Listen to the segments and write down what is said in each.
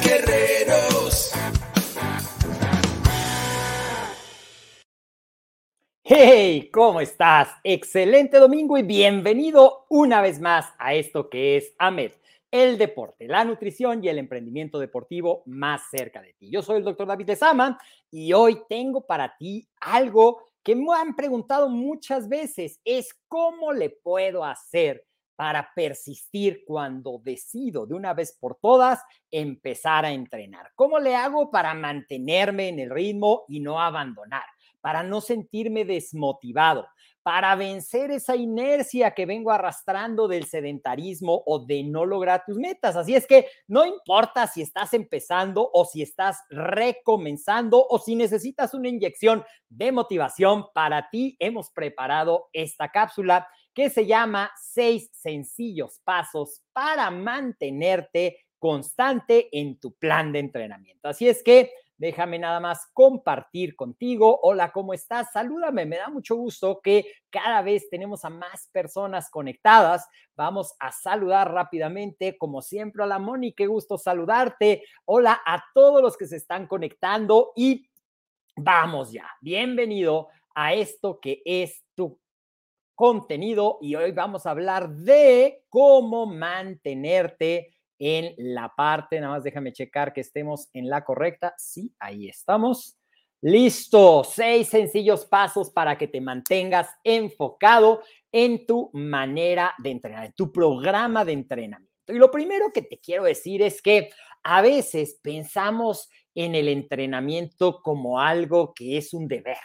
guerreros. ¡Hey! ¿Cómo estás? Excelente domingo y bienvenido una vez más a esto que es AMED, el deporte, la nutrición y el emprendimiento deportivo más cerca de ti. Yo soy el doctor David Lezama y hoy tengo para ti algo que me han preguntado muchas veces, es cómo le puedo hacer para persistir cuando decido de una vez por todas empezar a entrenar. ¿Cómo le hago para mantenerme en el ritmo y no abandonar? para no sentirme desmotivado, para vencer esa inercia que vengo arrastrando del sedentarismo o de no lograr tus metas. Así es que no importa si estás empezando o si estás recomenzando o si necesitas una inyección de motivación, para ti hemos preparado esta cápsula que se llama seis sencillos pasos para mantenerte constante en tu plan de entrenamiento. Así es que déjame nada más compartir contigo. Hola, ¿cómo estás? Salúdame, me da mucho gusto que cada vez tenemos a más personas conectadas. Vamos a saludar rápidamente, como siempre, a la Moni, qué gusto saludarte. Hola a todos los que se están conectando y vamos ya. Bienvenido a esto que es tu contenido y hoy vamos a hablar de cómo mantenerte en la parte, nada más déjame checar que estemos en la correcta. Sí, ahí estamos. Listo, seis sencillos pasos para que te mantengas enfocado en tu manera de entrenar, en tu programa de entrenamiento. Y lo primero que te quiero decir es que a veces pensamos en el entrenamiento como algo que es un deber,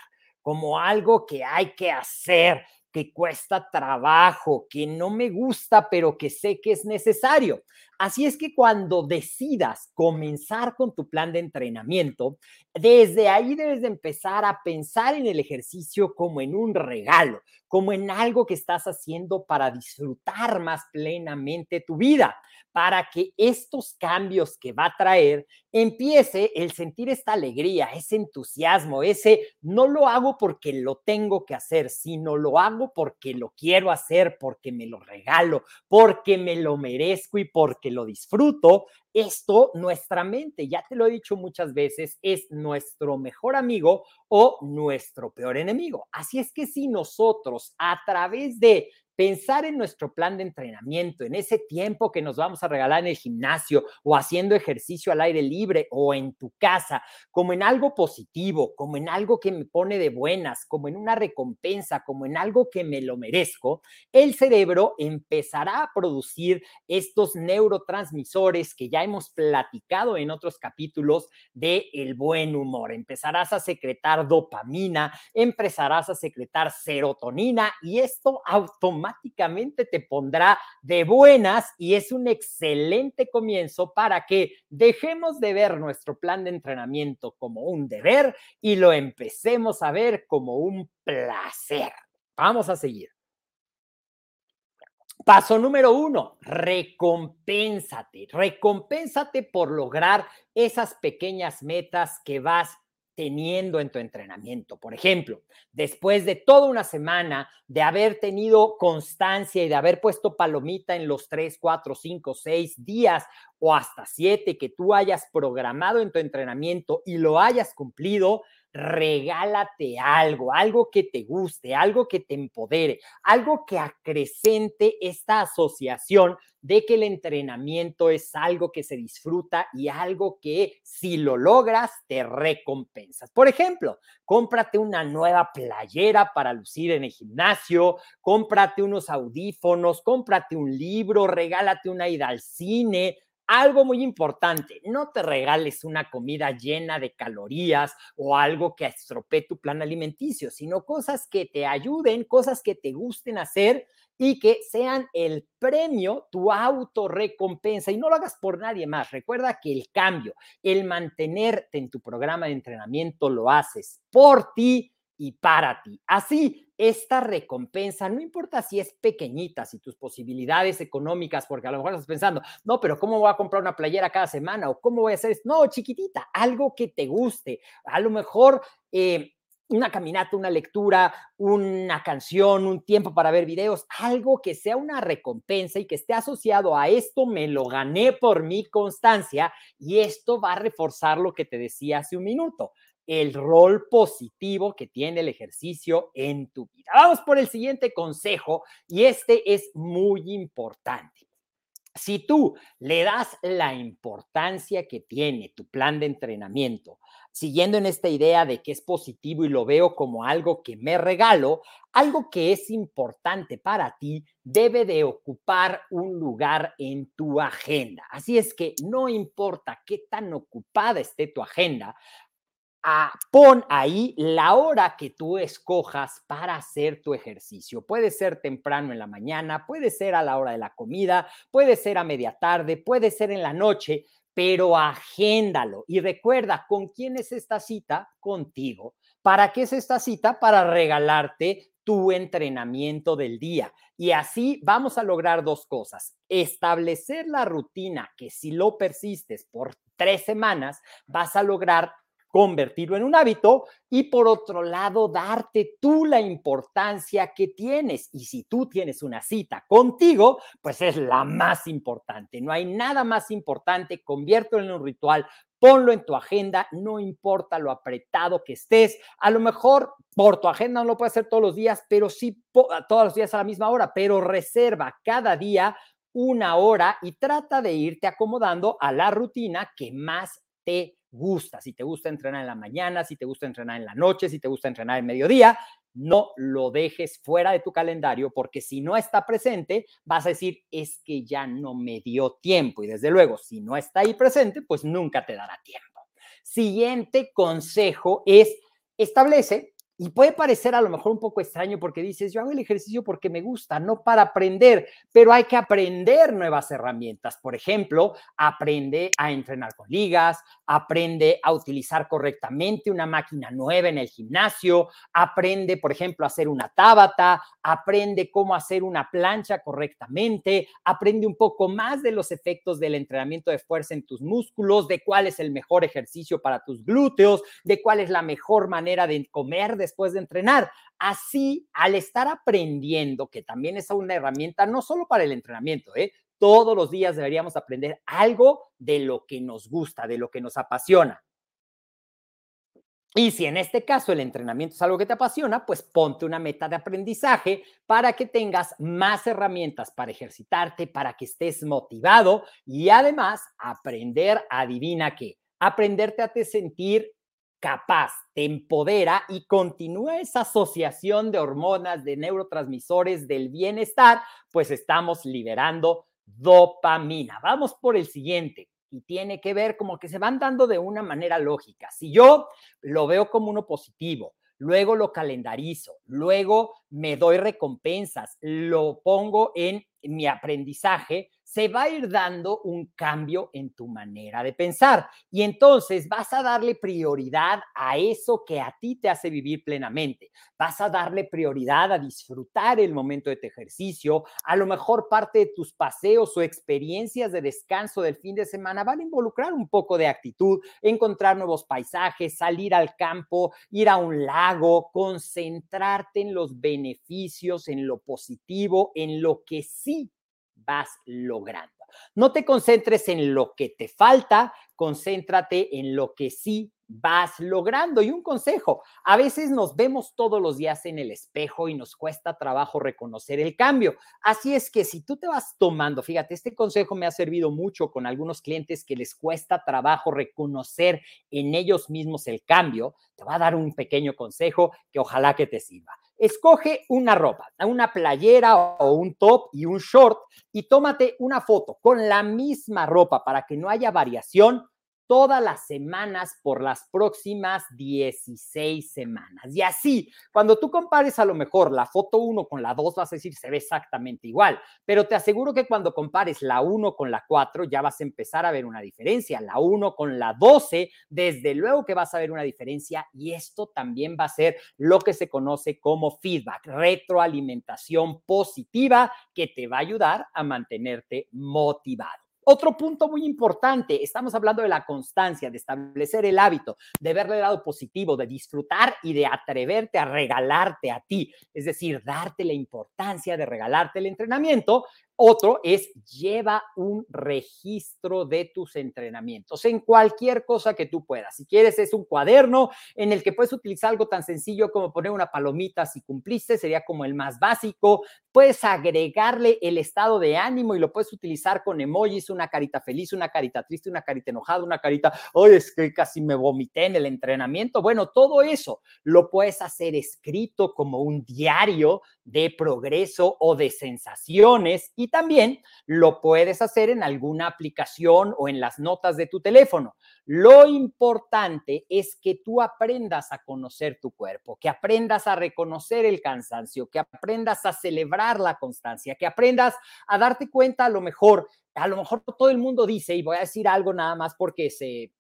como algo que hay que hacer, que cuesta trabajo, que no me gusta, pero que sé que es necesario. Así es que cuando decidas comenzar con tu plan de entrenamiento, desde ahí debes de empezar a pensar en el ejercicio como en un regalo, como en algo que estás haciendo para disfrutar más plenamente tu vida, para que estos cambios que va a traer empiece el sentir esta alegría, ese entusiasmo, ese no lo hago porque lo tengo que hacer, sino lo hago porque lo quiero hacer, porque me lo regalo, porque me lo merezco y porque lo disfruto, esto, nuestra mente, ya te lo he dicho muchas veces, es nuestro mejor amigo o nuestro peor enemigo. Así es que si nosotros a través de pensar en nuestro plan de entrenamiento, en ese tiempo que nos vamos a regalar en el gimnasio o haciendo ejercicio al aire libre o en tu casa, como en algo positivo, como en algo que me pone de buenas, como en una recompensa, como en algo que me lo merezco, el cerebro empezará a producir estos neurotransmisores que ya hemos platicado en otros capítulos de el buen humor. Empezarás a secretar dopamina, empezarás a secretar serotonina y esto automáticamente automáticamente te pondrá de buenas y es un excelente comienzo para que dejemos de ver nuestro plan de entrenamiento como un deber y lo empecemos a ver como un placer. Vamos a seguir. Paso número uno, recompénsate. Recompénsate por lograr esas pequeñas metas que vas teniendo en tu entrenamiento. Por ejemplo, después de toda una semana de haber tenido constancia y de haber puesto palomita en los 3, 4, 5, 6 días o hasta 7 que tú hayas programado en tu entrenamiento y lo hayas cumplido, regálate algo, algo que te guste, algo que te empodere, algo que acrecente esta asociación de que el entrenamiento es algo que se disfruta y algo que si lo logras te recompensas. Por ejemplo, cómprate una nueva playera para lucir en el gimnasio, cómprate unos audífonos, cómprate un libro, regálate una ida al cine, algo muy importante, no te regales una comida llena de calorías o algo que estropee tu plan alimenticio, sino cosas que te ayuden, cosas que te gusten hacer y que sean el premio, tu autorrecompensa y no lo hagas por nadie más. Recuerda que el cambio, el mantenerte en tu programa de entrenamiento lo haces por ti y para ti. Así, esta recompensa, no importa si es pequeñita, si tus posibilidades económicas, porque a lo mejor estás pensando, no, pero ¿cómo voy a comprar una playera cada semana? ¿O cómo voy a hacer esto? No, chiquitita, algo que te guste. A lo mejor... Eh, una caminata, una lectura, una canción, un tiempo para ver videos, algo que sea una recompensa y que esté asociado a esto me lo gané por mi constancia y esto va a reforzar lo que te decía hace un minuto el rol positivo que tiene el ejercicio en tu vida. Vamos por el siguiente consejo y este es muy importante. Si tú le das la importancia que tiene tu plan de entrenamiento, siguiendo en esta idea de que es positivo y lo veo como algo que me regalo, algo que es importante para ti debe de ocupar un lugar en tu agenda. Así es que no importa qué tan ocupada esté tu agenda, pon ahí la hora que tú escojas para hacer tu ejercicio. Puede ser temprano en la mañana, puede ser a la hora de la comida, puede ser a media tarde, puede ser en la noche, pero agéndalo. Y recuerda, ¿con quién es esta cita? Contigo. ¿Para qué es esta cita? Para regalarte tu entrenamiento del día. Y así vamos a lograr dos cosas. Establecer la rutina que si lo persistes por tres semanas, vas a lograr convertirlo en un hábito y por otro lado, darte tú la importancia que tienes. Y si tú tienes una cita contigo, pues es la más importante. No hay nada más importante. Conviértelo en un ritual. Ponlo en tu agenda, no importa lo apretado que estés. A lo mejor por tu agenda no lo puedes hacer todos los días, pero sí todos los días a la misma hora, pero reserva cada día una hora y trata de irte acomodando a la rutina que más te gusta. Si te gusta entrenar en la mañana, si te gusta entrenar en la noche, si te gusta entrenar en mediodía, no lo dejes fuera de tu calendario porque si no está presente, vas a decir, es que ya no me dio tiempo. Y desde luego, si no está ahí presente, pues nunca te dará tiempo. Siguiente consejo es establece y puede parecer a lo mejor un poco extraño porque dices, yo hago el ejercicio porque me gusta, no para aprender, pero hay que aprender nuevas herramientas. Por ejemplo, aprende a entrenar con ligas, aprende a utilizar correctamente una máquina nueva en el gimnasio, aprende, por ejemplo, a hacer una tábata, aprende cómo hacer una plancha correctamente, aprende un poco más de los efectos del entrenamiento de fuerza en tus músculos, de cuál es el mejor ejercicio para tus glúteos, de cuál es la mejor manera de comer después de entrenar. Así, al estar aprendiendo, que también es una herramienta no solo para el entrenamiento, ¿eh? todos los días deberíamos aprender algo de lo que nos gusta, de lo que nos apasiona. Y si en este caso el entrenamiento es algo que te apasiona, pues ponte una meta de aprendizaje para que tengas más herramientas para ejercitarte, para que estés motivado y además aprender, adivina qué, aprenderte a te sentir capaz, te empodera y continúa esa asociación de hormonas, de neurotransmisores del bienestar, pues estamos liberando dopamina. Vamos por el siguiente y tiene que ver como que se van dando de una manera lógica. Si yo lo veo como uno positivo, luego lo calendarizo, luego me doy recompensas, lo pongo en mi aprendizaje, se va a ir dando un cambio en tu manera de pensar. Y entonces vas a darle prioridad a eso que a ti te hace vivir plenamente. Vas a darle prioridad a disfrutar el momento de tu ejercicio. A lo mejor parte de tus paseos o experiencias de descanso del fin de semana van a involucrar un poco de actitud, encontrar nuevos paisajes, salir al campo, ir a un lago, concentrarte en los beneficios, en lo positivo, en lo que sí vas logrando. No te concentres en lo que te falta, concéntrate en lo que sí vas logrando. Y un consejo, a veces nos vemos todos los días en el espejo y nos cuesta trabajo reconocer el cambio. Así es que si tú te vas tomando, fíjate, este consejo me ha servido mucho con algunos clientes que les cuesta trabajo reconocer en ellos mismos el cambio, te va a dar un pequeño consejo que ojalá que te sirva. Escoge una ropa, una playera o un top y un short y tómate una foto con la misma ropa para que no haya variación todas las semanas por las próximas 16 semanas. Y así, cuando tú compares a lo mejor la foto 1 con la 2, vas a decir, se ve exactamente igual, pero te aseguro que cuando compares la 1 con la 4, ya vas a empezar a ver una diferencia. La 1 con la 12, desde luego que vas a ver una diferencia y esto también va a ser lo que se conoce como feedback, retroalimentación positiva que te va a ayudar a mantenerte motivado. Otro punto muy importante, estamos hablando de la constancia, de establecer el hábito, de verle el lado positivo, de disfrutar y de atreverte a regalarte a ti, es decir, darte la importancia de regalarte el entrenamiento. Otro es lleva un registro de tus entrenamientos en cualquier cosa que tú puedas. Si quieres, es un cuaderno en el que puedes utilizar algo tan sencillo como poner una palomita si cumpliste, sería como el más básico. Puedes agregarle el estado de ánimo y lo puedes utilizar con emojis, una carita feliz, una carita triste, una carita enojada, una carita, hoy es que casi me vomité en el entrenamiento. Bueno, todo eso lo puedes hacer escrito como un diario de progreso o de sensaciones y también lo puedes hacer en alguna aplicación o en las notas de tu teléfono. Lo importante es que tú aprendas a conocer tu cuerpo, que aprendas a reconocer el cansancio, que aprendas a celebrar la constancia, que aprendas a darte cuenta a lo mejor, a lo mejor todo el mundo dice, y voy a decir algo nada más porque se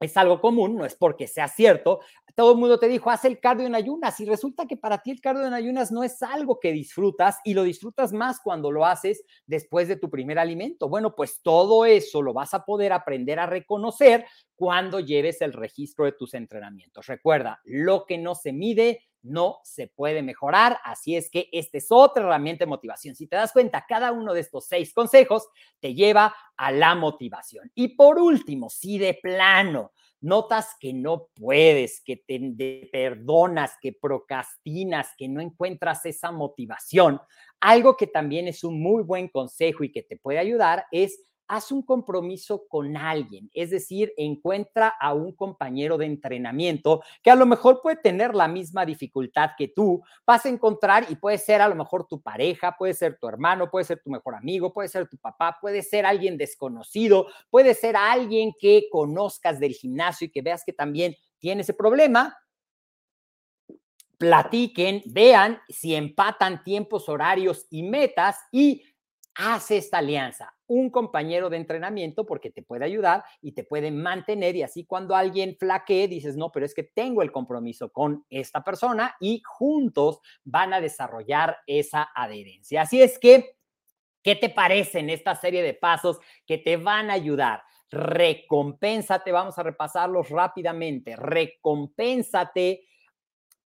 es algo común, no es porque sea cierto. Todo el mundo te dijo, haz el cardio en ayunas y resulta que para ti el cardio en ayunas no es algo que disfrutas y lo disfrutas más cuando lo haces después de tu primer alimento. Bueno, pues todo eso lo vas a poder aprender a reconocer cuando lleves el registro de tus entrenamientos. Recuerda, lo que no se mide no se puede mejorar. Así es que esta es otra herramienta de motivación. Si te das cuenta, cada uno de estos seis consejos te lleva a la motivación. Y por último, si de plano notas que no puedes, que te perdonas, que procrastinas, que no encuentras esa motivación, algo que también es un muy buen consejo y que te puede ayudar es haz un compromiso con alguien, es decir, encuentra a un compañero de entrenamiento que a lo mejor puede tener la misma dificultad que tú, vas a encontrar y puede ser a lo mejor tu pareja, puede ser tu hermano, puede ser tu mejor amigo, puede ser tu papá, puede ser alguien desconocido, puede ser alguien que conozcas del gimnasio y que veas que también tiene ese problema, platiquen, vean si empatan tiempos, horarios y metas y haz esta alianza un compañero de entrenamiento porque te puede ayudar y te puede mantener y así cuando alguien flaquee dices, no, pero es que tengo el compromiso con esta persona y juntos van a desarrollar esa adherencia. Así es que, ¿qué te parece en esta serie de pasos que te van a ayudar? Recompénsate, vamos a repasarlos rápidamente. Recompénsate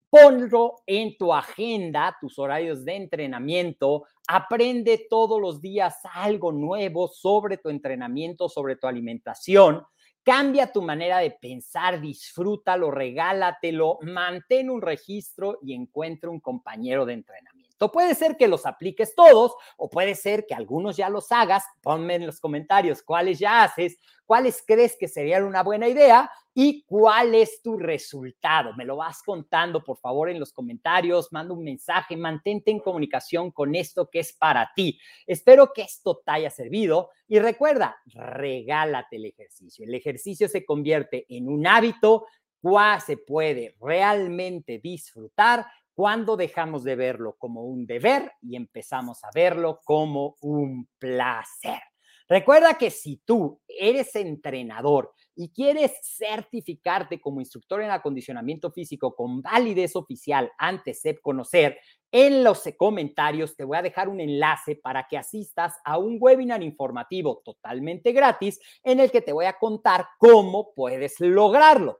Ponlo en tu agenda, tus horarios de entrenamiento. Aprende todos los días algo nuevo sobre tu entrenamiento, sobre tu alimentación. Cambia tu manera de pensar, disfrútalo, regálatelo, mantén un registro y encuentra un compañero de entrenamiento. Puede ser que los apliques todos o puede ser que algunos ya los hagas. Ponme en los comentarios cuáles ya haces, cuáles crees que serían una buena idea y cuál es tu resultado. Me lo vas contando, por favor, en los comentarios, manda un mensaje, mantente en comunicación con esto que es para ti. Espero que esto te haya servido y recuerda, regálate el ejercicio. El ejercicio se convierte en un hábito, cuál se puede realmente disfrutar cuando dejamos de verlo como un deber y empezamos a verlo como un placer. Recuerda que si tú eres entrenador y quieres certificarte como instructor en acondicionamiento físico con validez oficial ante SEP Conocer, en los comentarios te voy a dejar un enlace para que asistas a un webinar informativo totalmente gratis en el que te voy a contar cómo puedes lograrlo.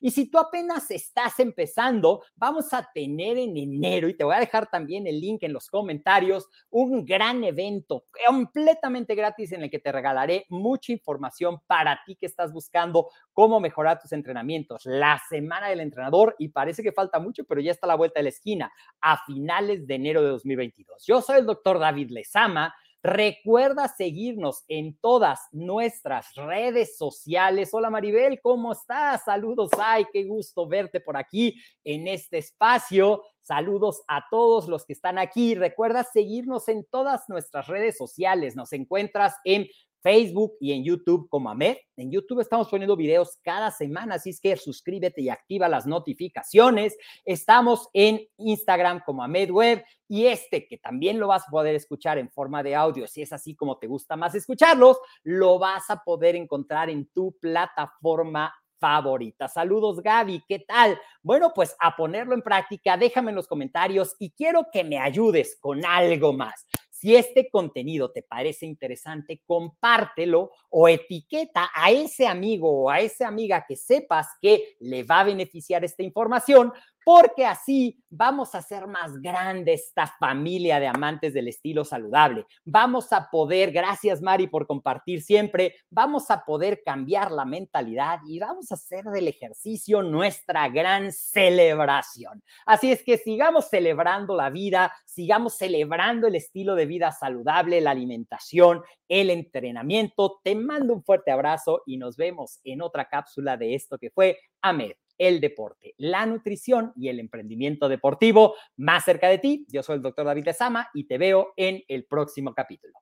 Y si tú apenas estás empezando, vamos a tener en enero, y te voy a dejar también el link en los comentarios, un gran evento completamente gratis en el que te regalaré mucha información para ti que estás buscando cómo mejorar tus entrenamientos. La semana del entrenador, y parece que falta mucho, pero ya está a la vuelta de la esquina, a finales de enero de 2022. Yo soy el doctor David Lezama Recuerda seguirnos en todas nuestras redes sociales. Hola Maribel, ¿cómo estás? Saludos, ay, qué gusto verte por aquí en este espacio. Saludos a todos los que están aquí. Recuerda seguirnos en todas nuestras redes sociales. Nos encuentras en Facebook y en YouTube como AMED. En YouTube estamos poniendo videos cada semana, así es que suscríbete y activa las notificaciones. Estamos en Instagram como AMED Web y este que también lo vas a poder escuchar en forma de audio, si es así como te gusta más escucharlos, lo vas a poder encontrar en tu plataforma favorita. Saludos Gaby, ¿qué tal? Bueno, pues a ponerlo en práctica, déjame en los comentarios y quiero que me ayudes con algo más. Si este contenido te parece interesante, compártelo o etiqueta a ese amigo o a esa amiga que sepas que le va a beneficiar esta información porque así vamos a hacer más grande esta familia de amantes del estilo saludable. Vamos a poder, gracias Mari por compartir siempre, vamos a poder cambiar la mentalidad y vamos a hacer del ejercicio nuestra gran celebración. Así es que sigamos celebrando la vida, sigamos celebrando el estilo de vida saludable, la alimentación, el entrenamiento. Te mando un fuerte abrazo y nos vemos en otra cápsula de esto que fue AMED el deporte, la nutrición y el emprendimiento deportivo más cerca de ti. Yo soy el doctor David Lezama y te veo en el próximo capítulo.